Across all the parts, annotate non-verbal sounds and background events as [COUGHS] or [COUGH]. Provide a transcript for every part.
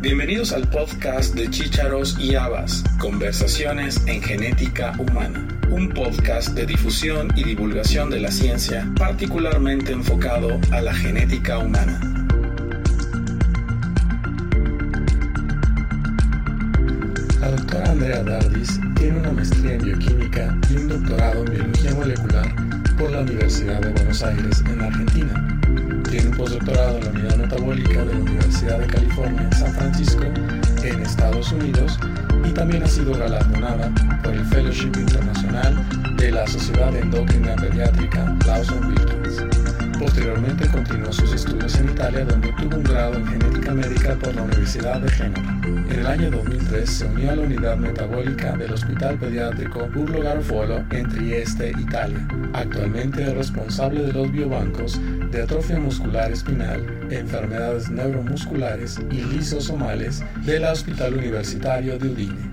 Bienvenidos al podcast de Chícharos y Habas, Conversaciones en Genética Humana, un podcast de difusión y divulgación de la ciencia particularmente enfocado a la genética humana. La doctora Andrea Dardis tiene una maestría en bioquímica y un doctorado en biología molecular por la Universidad de Buenos Aires en Argentina postdoctorado en la Unidad Metabólica de la Universidad de California en San Francisco, en Estados Unidos, y también ha sido galardonada por el Fellowship Internacional de la Sociedad Endocrina Pediátrica Lawson Wilkins. Posteriormente continuó sus estudios en Italia, donde obtuvo un grado en genética médica por la Universidad de Génova. En el año 2003 se unió a la unidad metabólica del Hospital Pediátrico Burlo Garofolo en Trieste, Italia. Actualmente es responsable de los biobancos de atrofia muscular espinal, enfermedades neuromusculares y lisosomales del Hospital Universitario de Udine.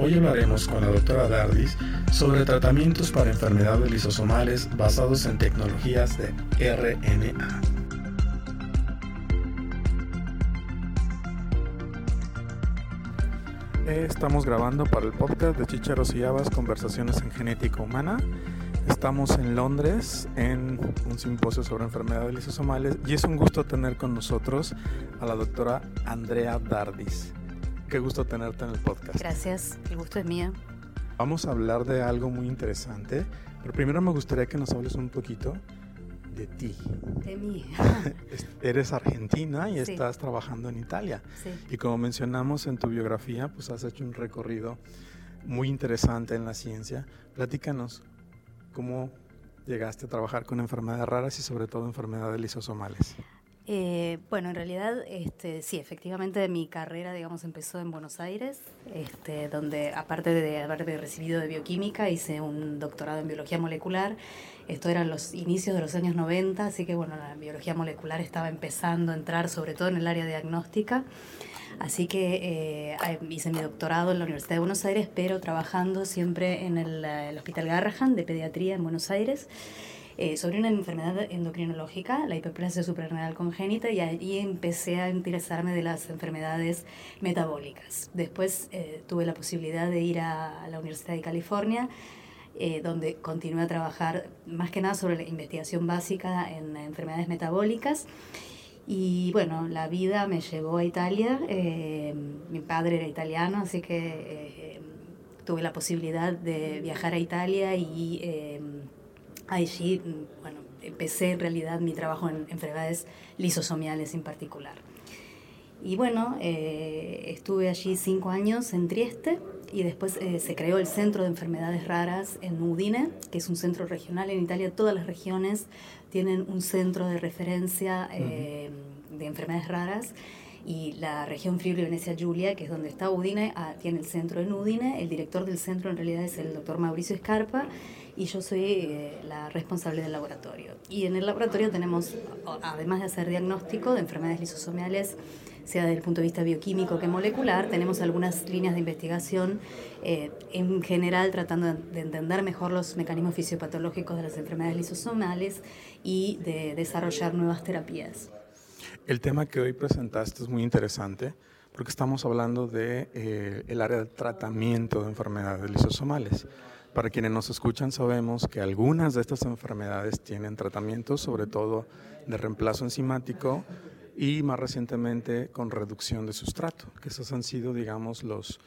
Hoy hablaremos con la doctora Dardis sobre tratamientos para enfermedades lisosomales basados en tecnologías de RNA. Estamos grabando para el podcast de Chicharos y Habas Conversaciones en Genética Humana. Estamos en Londres en un simposio sobre enfermedades lisosomales y es un gusto tener con nosotros a la doctora Andrea Dardis. Qué gusto tenerte en el podcast. Gracias, el gusto es mío. Vamos a hablar de algo muy interesante, pero primero me gustaría que nos hables un poquito de ti. De mí. [LAUGHS] Eres argentina y estás trabajando en Italia. Sí. Y como mencionamos en tu biografía, pues has hecho un recorrido muy interesante en la ciencia. Platícanos, ¿Cómo llegaste a trabajar con enfermedades raras y sobre todo enfermedades lisosomales? Eh, bueno, en realidad, este, sí, efectivamente mi carrera, digamos, empezó en Buenos Aires, este, donde aparte de haberme recibido de bioquímica, hice un doctorado en biología molecular. Esto eran los inicios de los años 90, así que bueno, la biología molecular estaba empezando a entrar sobre todo en el área diagnóstica. Así que eh, hice mi doctorado en la Universidad de Buenos Aires, pero trabajando siempre en el, el Hospital Garrahan de Pediatría en Buenos Aires. Eh, sobre una enfermedad endocrinológica, la hiperplasia suprarrenal congénita, y ahí empecé a interesarme de las enfermedades metabólicas. Después eh, tuve la posibilidad de ir a, la Universidad de California, eh, donde continué a trabajar más que nada sobre la investigación básica en enfermedades metabólicas. Y bueno, la vida me llevó a Italia. mi padre era italiano, así que tuve la posibilidad de viajar a Italia y allí, bueno, empecé en realidad mi trabajo en enfermedades lisosomiales en particular. Y bueno, eh, estuve allí cinco años en Trieste y después eh, se creó el Centro de Enfermedades Raras en Udine, que es un centro regional en Italia. Todas las regiones tienen un centro de referencia eh, de enfermedades raras y la región Friuli Venecia Giulia, que es donde está Udine, ah, tiene el centro en Udine. El director del centro en realidad es el doctor Mauricio Escarpa y yo soy eh, la responsable del laboratorio. Y en el laboratorio tenemos, además de hacer diagnóstico de enfermedades lisosomiales, sea desde el punto de vista bioquímico que molecular, tenemos algunas líneas de investigación eh, en general tratando de entender mejor los mecanismos fisiopatológicos de las enfermedades lisosomales y de desarrollar nuevas terapias. El tema que hoy presentaste es muy interesante porque estamos hablando de eh, área de tratamiento de enfermedades lisosomales. Para quienes nos escuchan sabemos que algunas de estas enfermedades tienen tratamientos, sobre todo de reemplazo enzimático y más recientemente con reducción de sustrato, que esas han sido, digamos, los,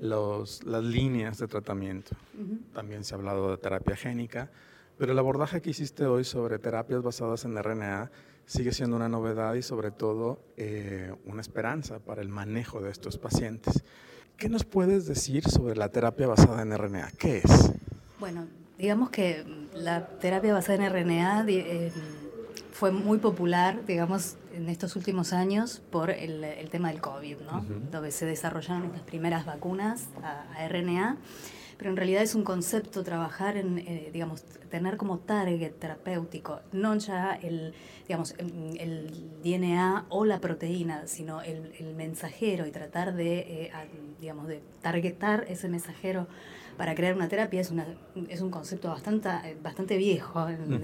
los, las líneas de tratamiento. También se ha hablado de terapia génica, pero el abordaje que hiciste hoy sobre terapias basadas en RNA sigue siendo una novedad y sobre todo eh, una esperanza para el manejo de estos pacientes. ¿Qué nos puedes decir sobre la terapia basada en RNA? ¿Qué es? Bueno, digamos que la terapia basada en RNA eh, fue muy popular, digamos, en estos últimos años por el, tema del COVID, ¿no? Donde se desarrollaron estas primeras vacunas a RNA pero en realidad es un concepto trabajar en, eh, digamos, tener como target terapéutico, no ya el, digamos, el, DNA o la proteína, sino el, el mensajero y tratar de, eh, digamos, de targetar ese mensajero para crear una terapia es, una, es un concepto bastante, bastante viejo, en, el,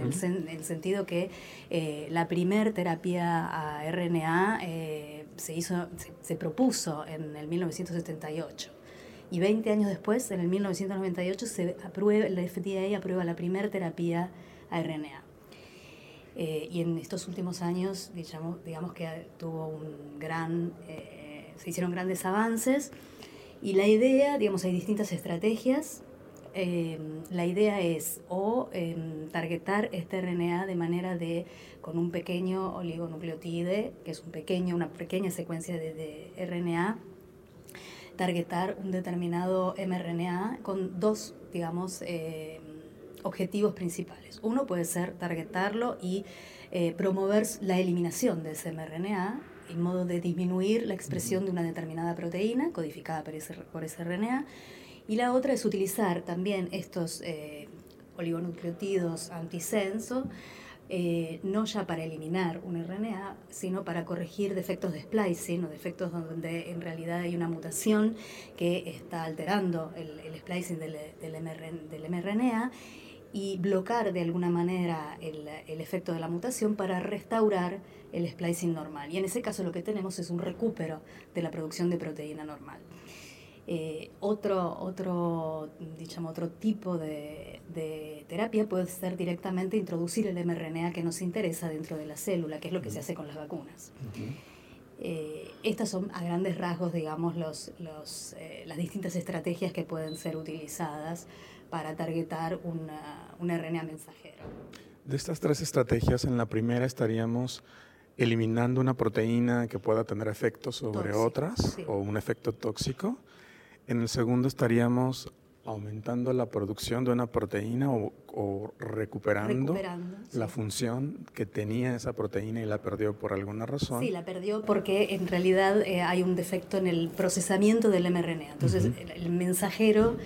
el, sentido que eh, la primer terapia a RNA se, hizo, se, propuso en el 1978. Y 20 años después, en el 1998, se aprueba, la FDA aprueba la primera terapia a RNA. Eh, y en estos últimos años, digamos, digamos que tuvo un gran, eh, se hicieron grandes avances. Y la idea, digamos, hay distintas estrategias Em, la idea es o em, targetar este RNA de manera de, con un pequeño oligonucleotide, que es un pequeño, una pequeña secuencia de, RNA, targetar un determinado mRNA con dos, digamos, em, objetivos principales. Uno puede ser targetarlo y eh, promover la eliminación de ese mRNA en modo de disminuir la expresión de una determinada proteína codificada por ese, por ese RNA y la otra es utilizar también estos eh, oligonucleotidos antisenso, eh, no ya para eliminar un RNA, sino para corregir defectos de splicing o defectos donde en realidad hay una mutación que está alterando el, splicing del, del, mRNA y bloquear de alguna manera el, el, efecto de la mutación para restaurar el splicing normal. Y en ese caso lo que tenemos es un recupero de la producción de proteína normal. Eh, otro, otro, digamos, otro tipo de, terapia puede ser directamente introducir el mRNA que nos interesa dentro de la célula, que es lo que se hace con las vacunas. Eh, estas son a grandes rasgos, digamos, los, los, eh, las distintas estrategias que pueden ser utilizadas para targetar una, un RNA mensajero. De estas tres estrategias, en la primera estaríamos eliminando una proteína que pueda tener efectos sobre otras o un efecto tóxico. En el segundo estaríamos aumentando la producción de una proteína o, recuperando, la función que tenía esa proteína y la perdió por alguna razón. Sí, la perdió porque en realidad eh, hay un defecto en el procesamiento del mRNA. Entonces el, mensajero,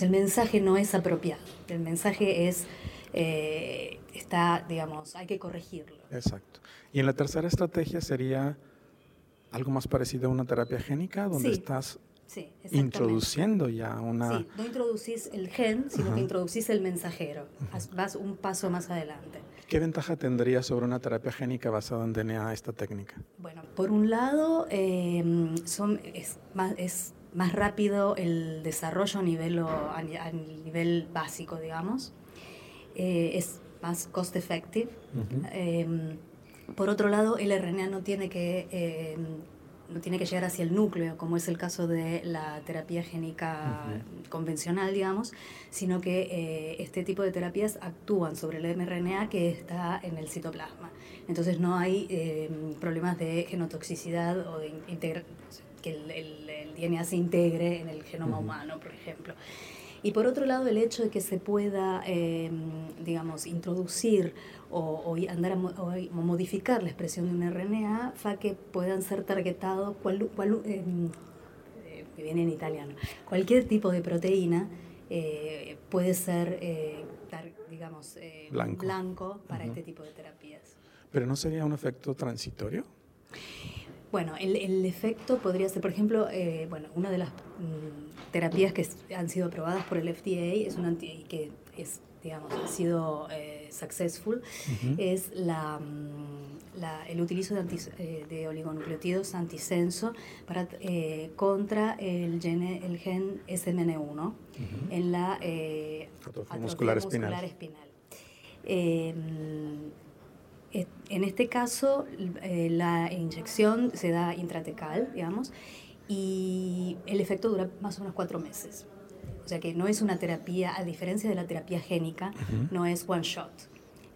el mensaje no es apropiado. El mensaje es, eh, está, digamos, hay que corregirlo. Exacto. Y en la tercera estrategia sería algo más parecido a una terapia génica, donde estás introduciendo ya una... Sí, no introducís el gen, sino que introducís el mensajero. Vas un paso más adelante. ¿Qué ventaja tendría sobre una terapia génica basada en DNA esta técnica? Bueno, por un lado, em, son, es, más, es más rápido el desarrollo a nivel, a, nivel básico, digamos. Eh, es más cost effective. Em, por otro lado, el RNA no tiene que em, tiene que llegar hacia el núcleo, como es el caso de la terapia génica convencional, digamos, sino que eh, este tipo de terapias actúan sobre el mRNA que está en el citoplasma. Entonces no hay eh, problemas de genotoxicidad o de que el, DNA se integre en el genoma humano, por ejemplo. Y por otro lado, el hecho de que se pueda, em, digamos, introducir o, andar a, modificar la expresión de un RNA, fa que puedan ser targetados, cual, em, eh, viene en italiano, cualquier tipo de proteína eh, puede ser, eh, digamos, blanco. para este tipo de terapias. ¿Pero no sería un efecto transitorio? Bueno, el, el efecto podría ser, por ejemplo, bueno, una de las mm, terapias que han sido aprobadas por el FDA es una que es, digamos, ha sido successful, es la, mm, la, el utilizo de, eh, de oligonucleotidos antisenso para, eh, contra el, gene, el gen SMN1 en la eh, muscular, espinal. Em, en este caso, la inyección se da intratecal, digamos, y el efecto dura más o menos cuatro meses. O sea que no es una terapia, a diferencia de la terapia génica, no es one shot.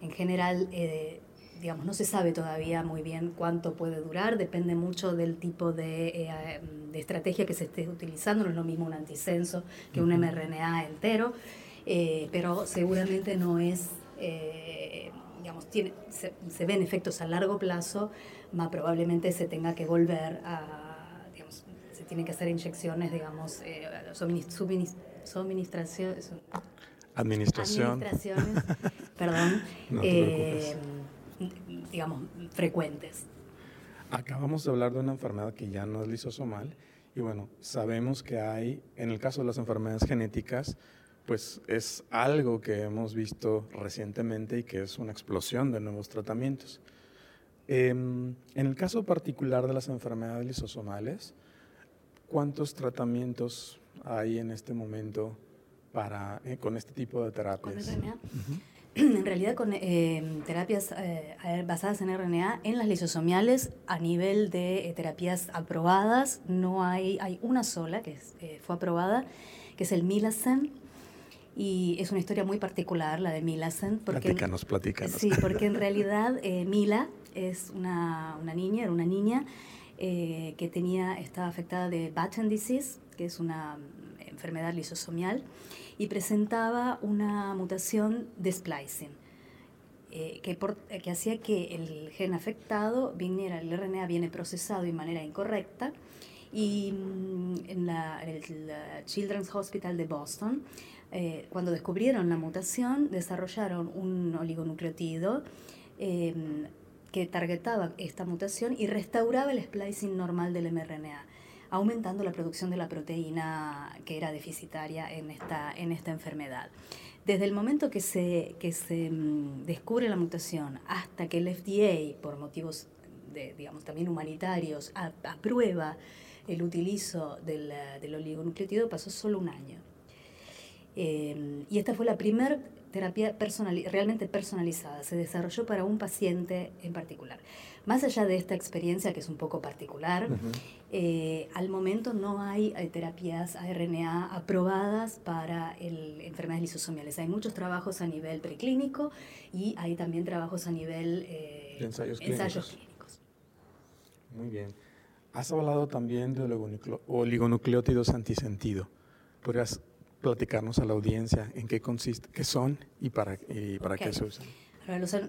En general, eh, digamos, no se sabe todavía muy bien cuánto puede durar, depende mucho del tipo de, eh, de estrategia que se esté utilizando, no es lo mismo un antisenso que un mRNA entero, eh, pero seguramente no es, digamos, tiene, se, se, ven efectos a largo plazo, más probablemente se tenga que volver a, digamos, se tienen que hacer inyecciones, digamos, suministración, administración. Administraciones, [LAUGHS] perdón, eh, digamos, frecuentes. Acabamos de hablar de una enfermedad que ya no es lisosomal y bueno, sabemos que hay, en el caso de las enfermedades genéticas, pues es algo que hemos visto recientemente y que es una explosión de nuevos tratamientos. Em, en el caso particular de las enfermedades lisosomales, ¿cuántos tratamientos hay en este momento para, eh, con este tipo de terapias? En realidad con eh, terapias eh, basadas en RNA, en las lisosomiales, a nivel de terapias aprobadas, no hay, hay una sola que fue aprobada, que es el Milacen, y es una historia muy particular la de Milacen. Porque platícanos, platícanos. Sí, porque en [LAUGHS] realidad Mila es una, una, niña, era una niña que tenía, estaba afectada de Batten disease, que es una enfermedad lisosomial, y presentaba una mutación de splicing. Eh, que, eh, que, hacía que el gen afectado viniera, el RNA viene procesado de manera incorrecta y mm, en, la, el Children's Hospital de Boston, eh, cuando descubrieron la mutación, desarrollaron un oligonucleotido em, que targetaba esta mutación y restauraba el splicing normal del mRNA aumentando la producción de la proteína que era deficitaria en esta, en esta enfermedad. Desde el momento que se, que se mm, descubre la mutación hasta que el FDA, por motivos de, digamos, también humanitarios, aprueba el utilizo del, del oligonucleotido, pasó solo un año. Eh, y esta fue la primera terapia realmente personalizada, se desarrolló para un paciente en particular. Más allá de esta experiencia, que es un poco particular, eh, al momento no hay eh, terapias ARNA aprobadas para el, enfermedades lisosomiales. Hay muchos trabajos a nivel preclínico y hay también trabajos a nivel eh, ensayos, clínicos. Muy bien. Has hablado también de oligonucleótidos antisentido. ¿Podrías platicarnos a la audiencia en qué consiste, qué son y para, para qué se usan?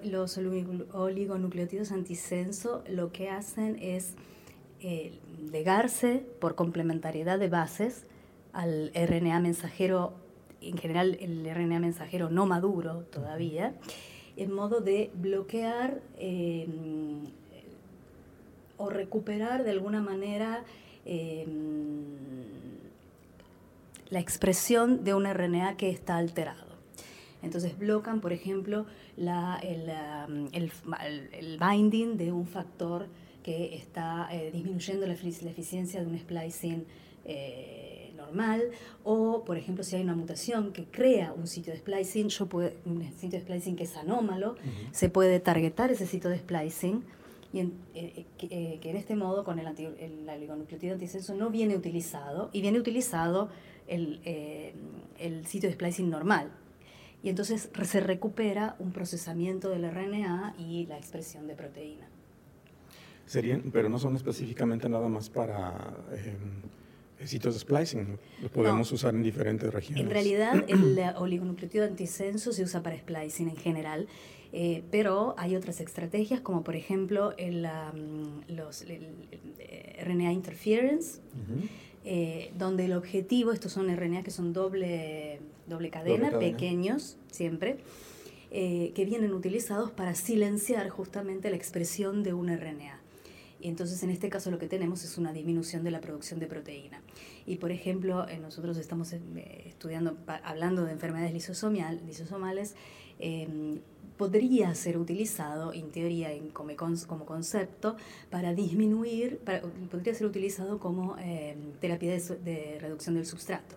los, oligonucleótidos antisenso lo que hacen es eh, legarse por complementariedad de bases al RNA mensajero, en general el RNA mensajero no maduro todavía, en modo de bloquear em, o recuperar de alguna manera em, la expresión de un RNA que está alterado. Entonces blocan, por ejemplo, la, um, el, el, binding de un factor que está eh, disminuyendo la, eficiencia de un splicing eh, normal, o por ejemplo si hay una mutación que crea un sitio de splicing, yo puedo, un sitio de splicing que es anómalo, se puede targetar ese sitio de splicing, y eh, que, en este modo con el, el oligonucleotido antisenso no viene utilizado, y viene utilizado el, el sitio de splicing normal, y entonces se recupera un procesamiento del RNA y la expresión de proteína. Serían, pero no son específicamente nada más para eh, sitios de splicing, lo podemos usar en diferentes regiones. En realidad el [COUGHS] oligonucleótido antisenso se usa para splicing en general, eh, pero hay otras estrategias como por ejemplo el, los, RNA interference, eh, donde el objetivo, estos son RNA que son doble doble cadena, pequeños siempre, eh, que vienen utilizados para silenciar justamente la expresión de un RNA. Y entonces en este caso lo que tenemos es una disminución de la producción de proteína. Y por ejemplo, eh, nosotros estamos estudiando, hablando de enfermedades lisosomial, lisosomales, em, podría ser utilizado, en teoría, en, como, concepto, para disminuir, podría ser utilizado como em, terapia de, reducción del substrato,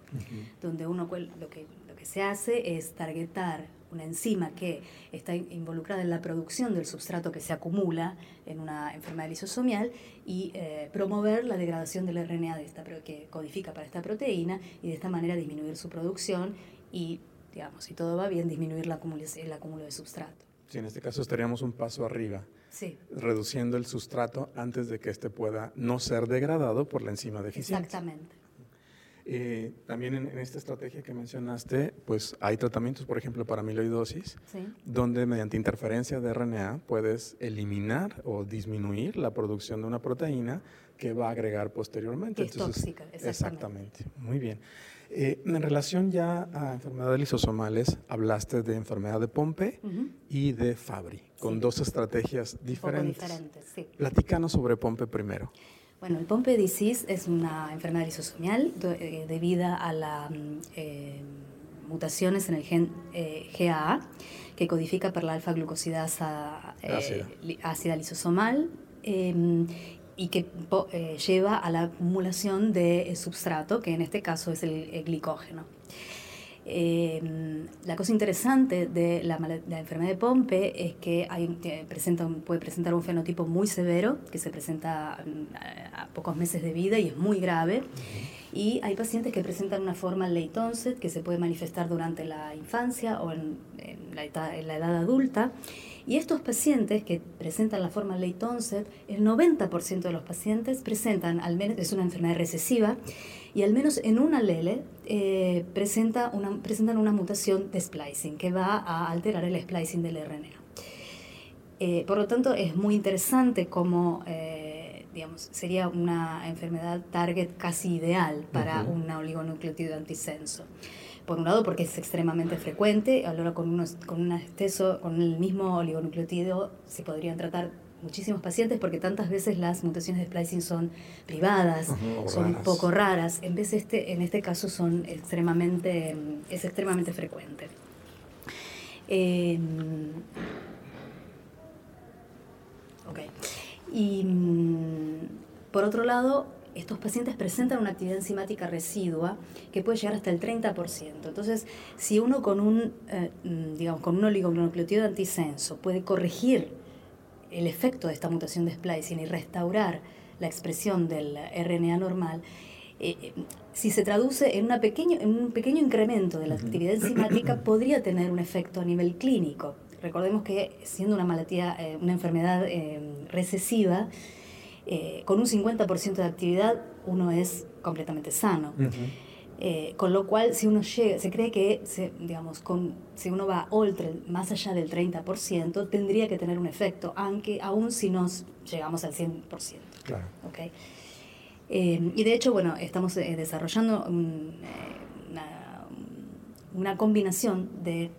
donde uno lo que que se hace es targetar una enzima que está involucrada en la producción del substrato que se acumula en una enfermedad lisosomial y eh, promover la degradación del RNA de esta, que codifica para esta proteína y de esta manera disminuir su producción y, digamos, si todo va bien, disminuir la el acúmulo de substrato. Sí, en este caso estaríamos un paso arriba. Sí. Reduciendo el sustrato antes de que éste pueda no ser degradado por la enzima deficiente. Exactamente. Eh, también en, esta estrategia que mencionaste, pues hay tratamientos, por ejemplo, para amiloidosis, donde mediante interferencia de RNA puedes eliminar o disminuir la producción de una proteína que va a agregar posteriormente. Que es tóxica, exactamente. exactamente. Muy bien. Eh, en relación ya a enfermedades lisosomales, hablaste de enfermedad de Pompe y de Fabry, con dos estrategias diferentes. diferentes sí. Platícanos sobre Pompe primero. Bueno, el Pompe disease es una enfermedad lisosomial eh, debida a la mm, eh, mutaciones en el gen GAA, que codifica por la alfa-glucosidasa ácida. lisosomal em, y que lleva a la acumulación de substrato, que en este caso es el glicógeno. Em, la cosa interesante de la, enfermedad de Pompe es que hay, presenta, puede presentar un fenotipo muy severo, que se presenta mm, a, pocos meses de vida y es muy grave. Y hay pacientes que presentan una forma late onset que se puede manifestar durante la infancia o en, la, en la edad adulta. Y estos pacientes que presentan la forma late onset, el 90% de los pacientes presentan, al menos, es una enfermedad recesiva, y al menos en un alele eh, presenta una, presentan una mutación de splicing que va a alterar el splicing del RNA. Eh, por lo tanto, es muy interesante como, eh, digamos, sería una enfermedad target casi ideal para un oligonucleotido antisenso. Por un lado, porque es extremadamente frecuente, ahora con, unos, con, una con el mismo oligonucleotido se podrían tratar muchísimos pacientes porque tantas veces las mutaciones de splicing son privadas, son poco raras, en vez este, en este caso son extremadamente, es extremadamente frecuente. Em, y mm, por otro lado, estos pacientes presentan una actividad enzimática residua que puede llegar hasta el 30%. Entonces, si uno con un, eh, mm, digamos, con un oligonucleotido antisenso puede corregir el efecto de esta mutación de splicing y restaurar la expresión del RNA normal, eh, eh, si se traduce en, una pequeño, en un pequeño incremento de la actividad enzimática, [COUGHS] podría tener un efecto a nivel clínico. Recordemos que siendo una malatía, eh, una enfermedad recesiva, con un 50% de actividad uno es completamente sano. Eh, con lo cual, si uno llega, se cree que, digamos, con, si uno va más allá del 30%, tendría que tener un efecto, aunque aún si nos llegamos al 100%. Claro. ¿okay? Eh, y de hecho, bueno, estamos eh, desarrollando una, una, combinación de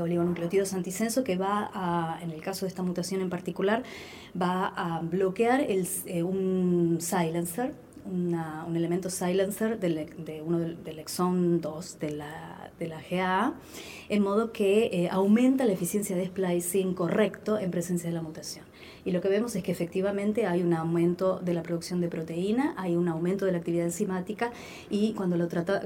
oligonucleotidos antisenso que va a, en el caso de esta mutación en particular, va a bloquear el, un silencer un elemento silencer del, de uno del, exón 2 de la, de la GA, en modo que eh, aumenta la eficiencia de splicing correcto en presencia de la mutación. Y lo que vemos es que efectivamente hay un aumento de la producción de proteína, hay un aumento de la actividad enzimática y cuando lo, trata,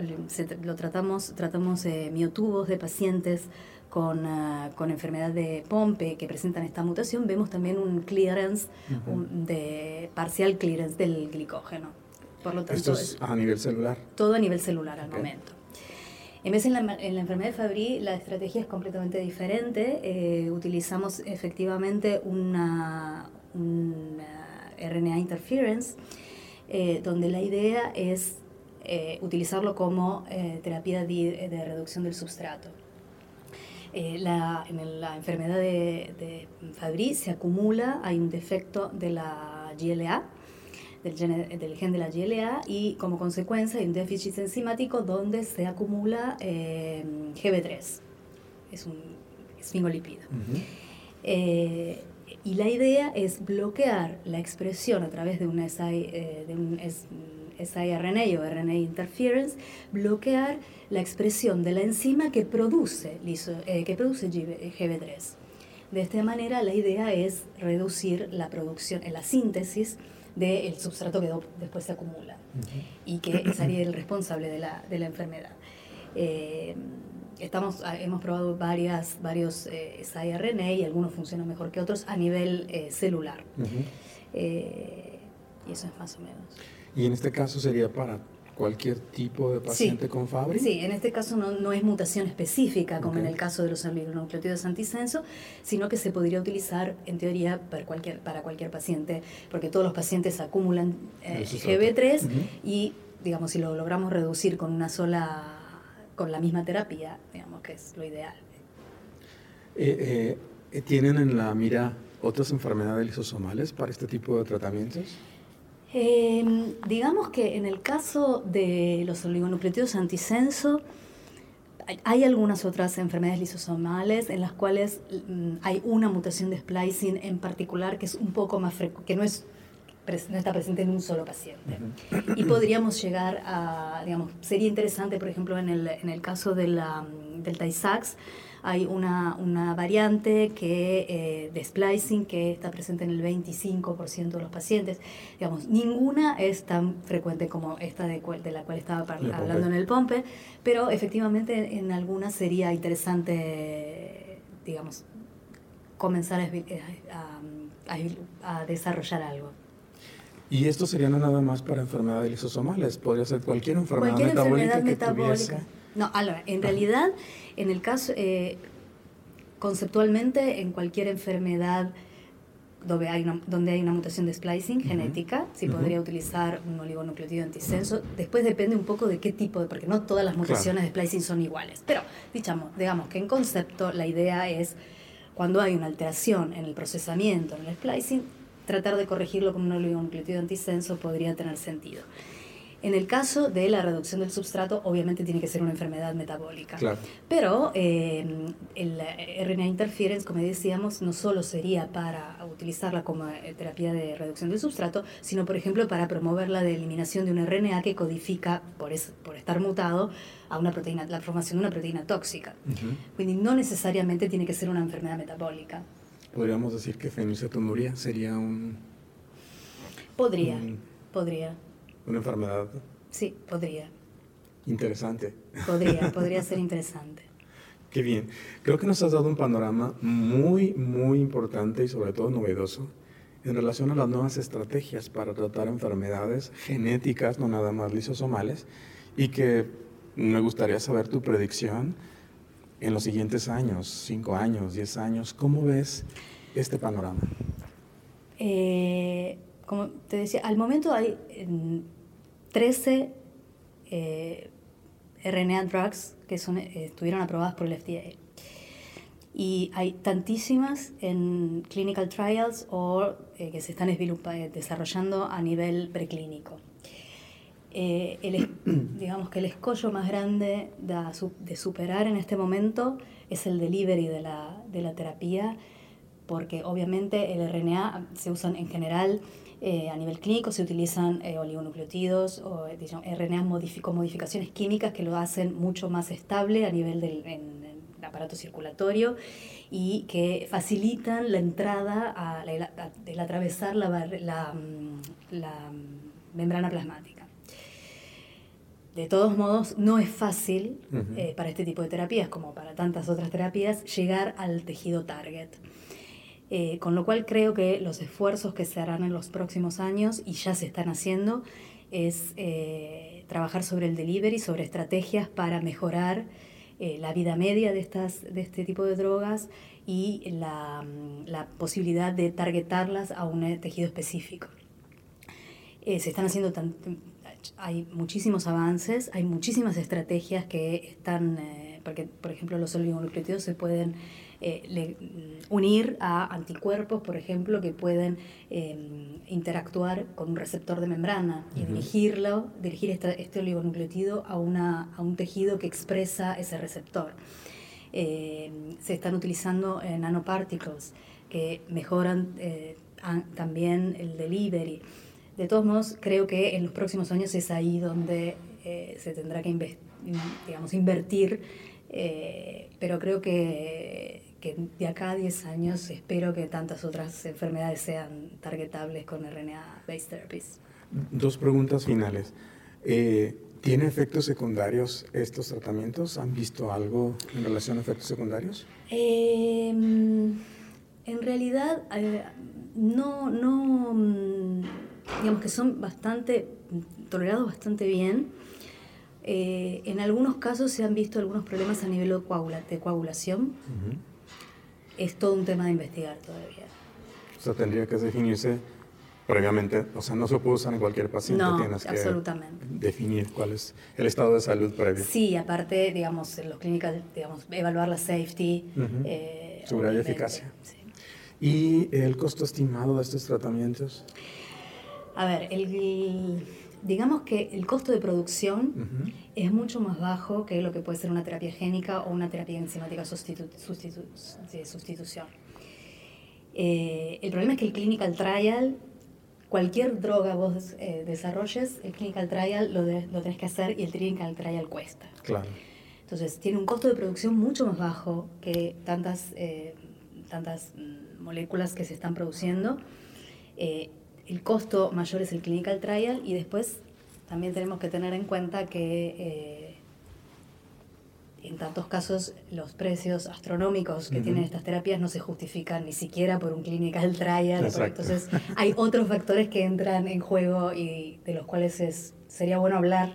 lo tratamos, tratamos eh, miotubos de pacientes con, ah, con, enfermedad de Pompe que presentan esta mutación, vemos también un clearance, de parcial clearance del glicógeno. Por lo tanto, Esto es a nivel celular. Todo a nivel celular al momento. En vez en la, en la enfermedad de Fabry, la estrategia es completamente diferente. Eh, utilizamos efectivamente una, RNA interference, eh, donde la idea es eh, utilizarlo como terapia de, de, reducción del substrato. La, en la enfermedad de, de Fabry se acumula, hay un defecto de la GLA, del gen, de la GLA y como consecuencia hay un déficit enzimático donde se acumula eh, GB3, es un esfingolipida. Eh, y la idea es bloquear la expresión a través de, una SI, eh, de un siRNA o RNA interference, bloquear la expresión de la enzima que produce, que produce GB3. De esta manera la idea es reducir la producción, la síntesis del substrato que después se acumula y que sería el responsable de la, de la enfermedad. Eh, estamos, ah, hemos probado varias, varios eh, siRNA y algunos funcionan mejor que otros a nivel eh, celular. Eh, y eso es más o menos. Y en este caso sería para cualquier tipo de paciente con Fabry? Sí, en este caso no, no es mutación específica, como en el caso de los oligonucleótidos antisenso, sino que se podría utilizar, en teoría, para cualquier, para cualquier paciente, porque todos los pacientes acumulan eh, GB3 y, digamos, si lo logramos reducir con una sola, con la misma terapia, digamos que es lo ideal. Eh, eh, ¿Tienen en la mira otras enfermedades lisosomales para este tipo de tratamientos? Em, digamos que en el caso de los oligonucleótidos antisenso, hay algunas otras enfermedades lisosomales en las cuales mm, hay una mutación de splicing en particular que es un poco más que no es no está presente en un solo paciente. Y podríamos llegar a, digamos, sería interesante, por ejemplo, en el, en el caso de la, del Tay-Sachs, hay una, una variante que, eh, de splicing que está presente en el 25% de los pacientes. Digamos, ninguna es tan frecuente como esta de, de la cual estaba hablando en el POMPE, pero efectivamente en algunas sería interesante, digamos, comenzar a, a, desarrollar algo. Y esto sería no nada más para enfermedades lisosomales, podría ser cualquier enfermedad cualquier metabólica enfermedad metabólica. No, ahora, en realidad, en el caso, eh, conceptualmente, en cualquier enfermedad donde hay una, donde hay una mutación de splicing genética, si podría utilizar un oligonucleotido antisenso. Después depende un poco de qué tipo de, porque no todas las mutaciones de splicing son iguales. Pero, digamos, digamos que en concepto la idea es, cuando hay una alteración en el procesamiento, en el splicing, tratar de corregirlo con un oligonucleotido antisenso podría tener sentido. En el caso de la reducción del substrato, obviamente tiene que ser una enfermedad metabólica. Pero eh, el RNA interference, como decíamos, no solo sería para utilizarla como eh, terapia de reducción del substrato, sino, por ejemplo, para promover la eliminación de un RNA que codifica, por, por estar mutado, a una proteína, la formación de una proteína tóxica. Uh no necesariamente tiene que ser una enfermedad metabólica. Podríamos decir que fenilcetonuria sería un... Podría, podría una enfermedad. Sí, podría. Interesante. Podría, [LAUGHS] podría ser interesante. Qué bien. Creo que nos has dado un panorama muy, muy importante y sobre todo novedoso en relación a las nuevas estrategias para tratar enfermedades genéticas, no nada más lisosomales, y que me gustaría saber tu predicción en los siguientes años, cinco años, diez años. ¿Cómo ves este panorama? Eh, como te decía, al momento hay 13 eh, RNA drugs que son, eh, estuvieron aprobadas por el FDA. Y hay tantísimas en clinical trials o eh, que se están desarrollando a nivel preclínico. [CLEARS THROAT] digamos que el escollo más grande de, superar en este momento es el delivery de la, de la terapia, porque obviamente el RNA se usan en general eh, a nivel clínico se utilizan eh, oligonucleotidos o eh, RNA con modificaciones químicas que lo hacen mucho más estable a nivel del aparato circulatorio y que facilitan la entrada, a, el atravesar la, la, mm, la membrana plasmática. De todos modos, no es fácil para este tipo de terapias, como para tantas otras terapias, llegar al tejido target. Eh, con lo cual creo que los esfuerzos que se harán en los próximos años, y ya se están haciendo, es eh, trabajar sobre el delivery, sobre estrategias para mejorar eh, la vida media de, estas, de este tipo de drogas y la, mm, posibilidad de targetarlas a un tejido específico. se están haciendo hay muchísimos avances, hay muchísimas estrategias que están, porque por ejemplo los oligonucleótidos se pueden eh, unir a anticuerpos, por ejemplo, que pueden em, interactuar con un receptor de membrana y dirigirlo, dirigir este oligonucleotido a, una, a un tejido que expresa ese receptor. Em, se están utilizando eh, nanoparticles que mejoran eh, también el delivery. De todos modos, creo que en los próximos años es ahí donde se tendrá que digamos, invertir, pero creo que que de acá a 10 años espero que tantas otras enfermedades sean targetables con RNA-based therapies. Dos preguntas finales. Eh, ¿Tiene efectos secundarios estos tratamientos? ¿Han visto algo en relación a efectos secundarios? Em, en realidad, eh, no, no, mm, digamos que son bastante, tolerados bastante bien. Eh, en algunos casos se han visto algunos problemas a nivel de, coagulación es todo un tema de investigar todavía. O sea, tendría que definirse previamente, o sea, no se puede usar en cualquier paciente, no, tienes que definir cuál es el estado de salud previo. Sí, aparte, digamos, en los clínicas, digamos, evaluar la safety. Eh, Seguridad y eficacia. Sí. ¿Y el costo estimado de estos tratamientos? A ver, el digamos que el costo de producción es mucho más bajo que lo que puede ser una terapia génica o una terapia enzimática de sustitución. Eh, el problema es que el clinical trial, cualquier droga vos eh, desarrolles, el clinical trial lo, lo tenés que hacer y el clinical trial cuesta. Claro. Entonces, tiene un costo de producción mucho más bajo que tantas, eh, tantas mm, moléculas que se están produciendo. Eh, el costo mayor es el clinical trial y después también tenemos que tener en cuenta que en tantos casos los precios astronómicos que tienen estas terapias no se justifican ni siquiera por un clinical trial. Entonces hay otros factores que entran en juego y de los cuales es, sería bueno hablar,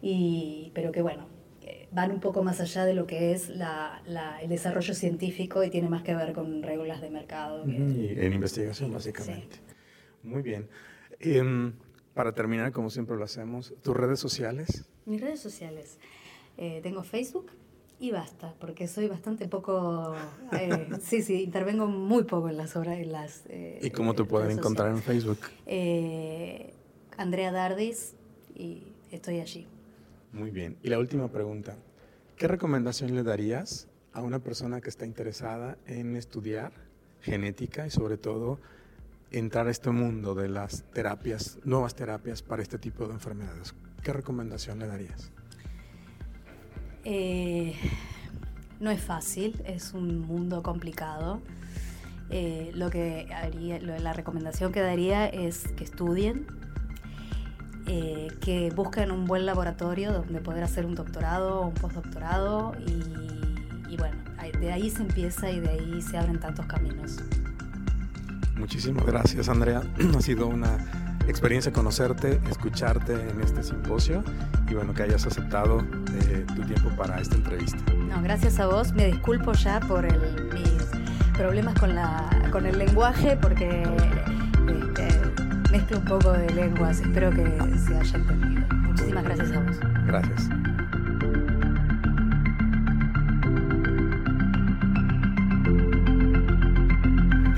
y, pero que bueno, eh, van un poco más allá de lo que es la, el desarrollo científico y tiene más que ver con reglas de mercado. en investigación, básicamente. Muy bien. Em, para terminar, como siempre lo hacemos, ¿tus redes sociales? Mis redes sociales. Eh, tengo Facebook y basta, porque soy bastante poco, eh, [LAUGHS] sí, sí, intervengo muy poco en las obras, en las... Eh, ¿Y cómo te pueden encontrar en Facebook? Andrea Dardis y estoy allí. Muy bien. Y la última pregunta, ¿qué recomendación le darías a una persona que está interesada en estudiar genética y sobre todo entrar a este mundo de las terapias, nuevas terapias para este tipo de enfermedades? ¿Qué recomendación le darías? Eh, no es fácil, es un mundo complicado. Eh, lo que haría, la recomendación que daría es que estudien, eh, que busquen un buen laboratorio donde poder hacer un doctorado o un postdoctorado y, y bueno, de ahí se empieza y de ahí se abren tantos caminos. Muchísimas gracias Andrea, [CLEARS THROAT] ha sido una experiencia conocerte, escucharte en este simposio y bueno, que hayas aceptado eh, tu tiempo para esta entrevista. No, gracias a vos. Me disculpo ya por el, mis problemas con, la, con el lenguaje porque este, mezclo un poco de lenguas. Espero que se haya entendido. Muchísimas gracias a vos. Gracias.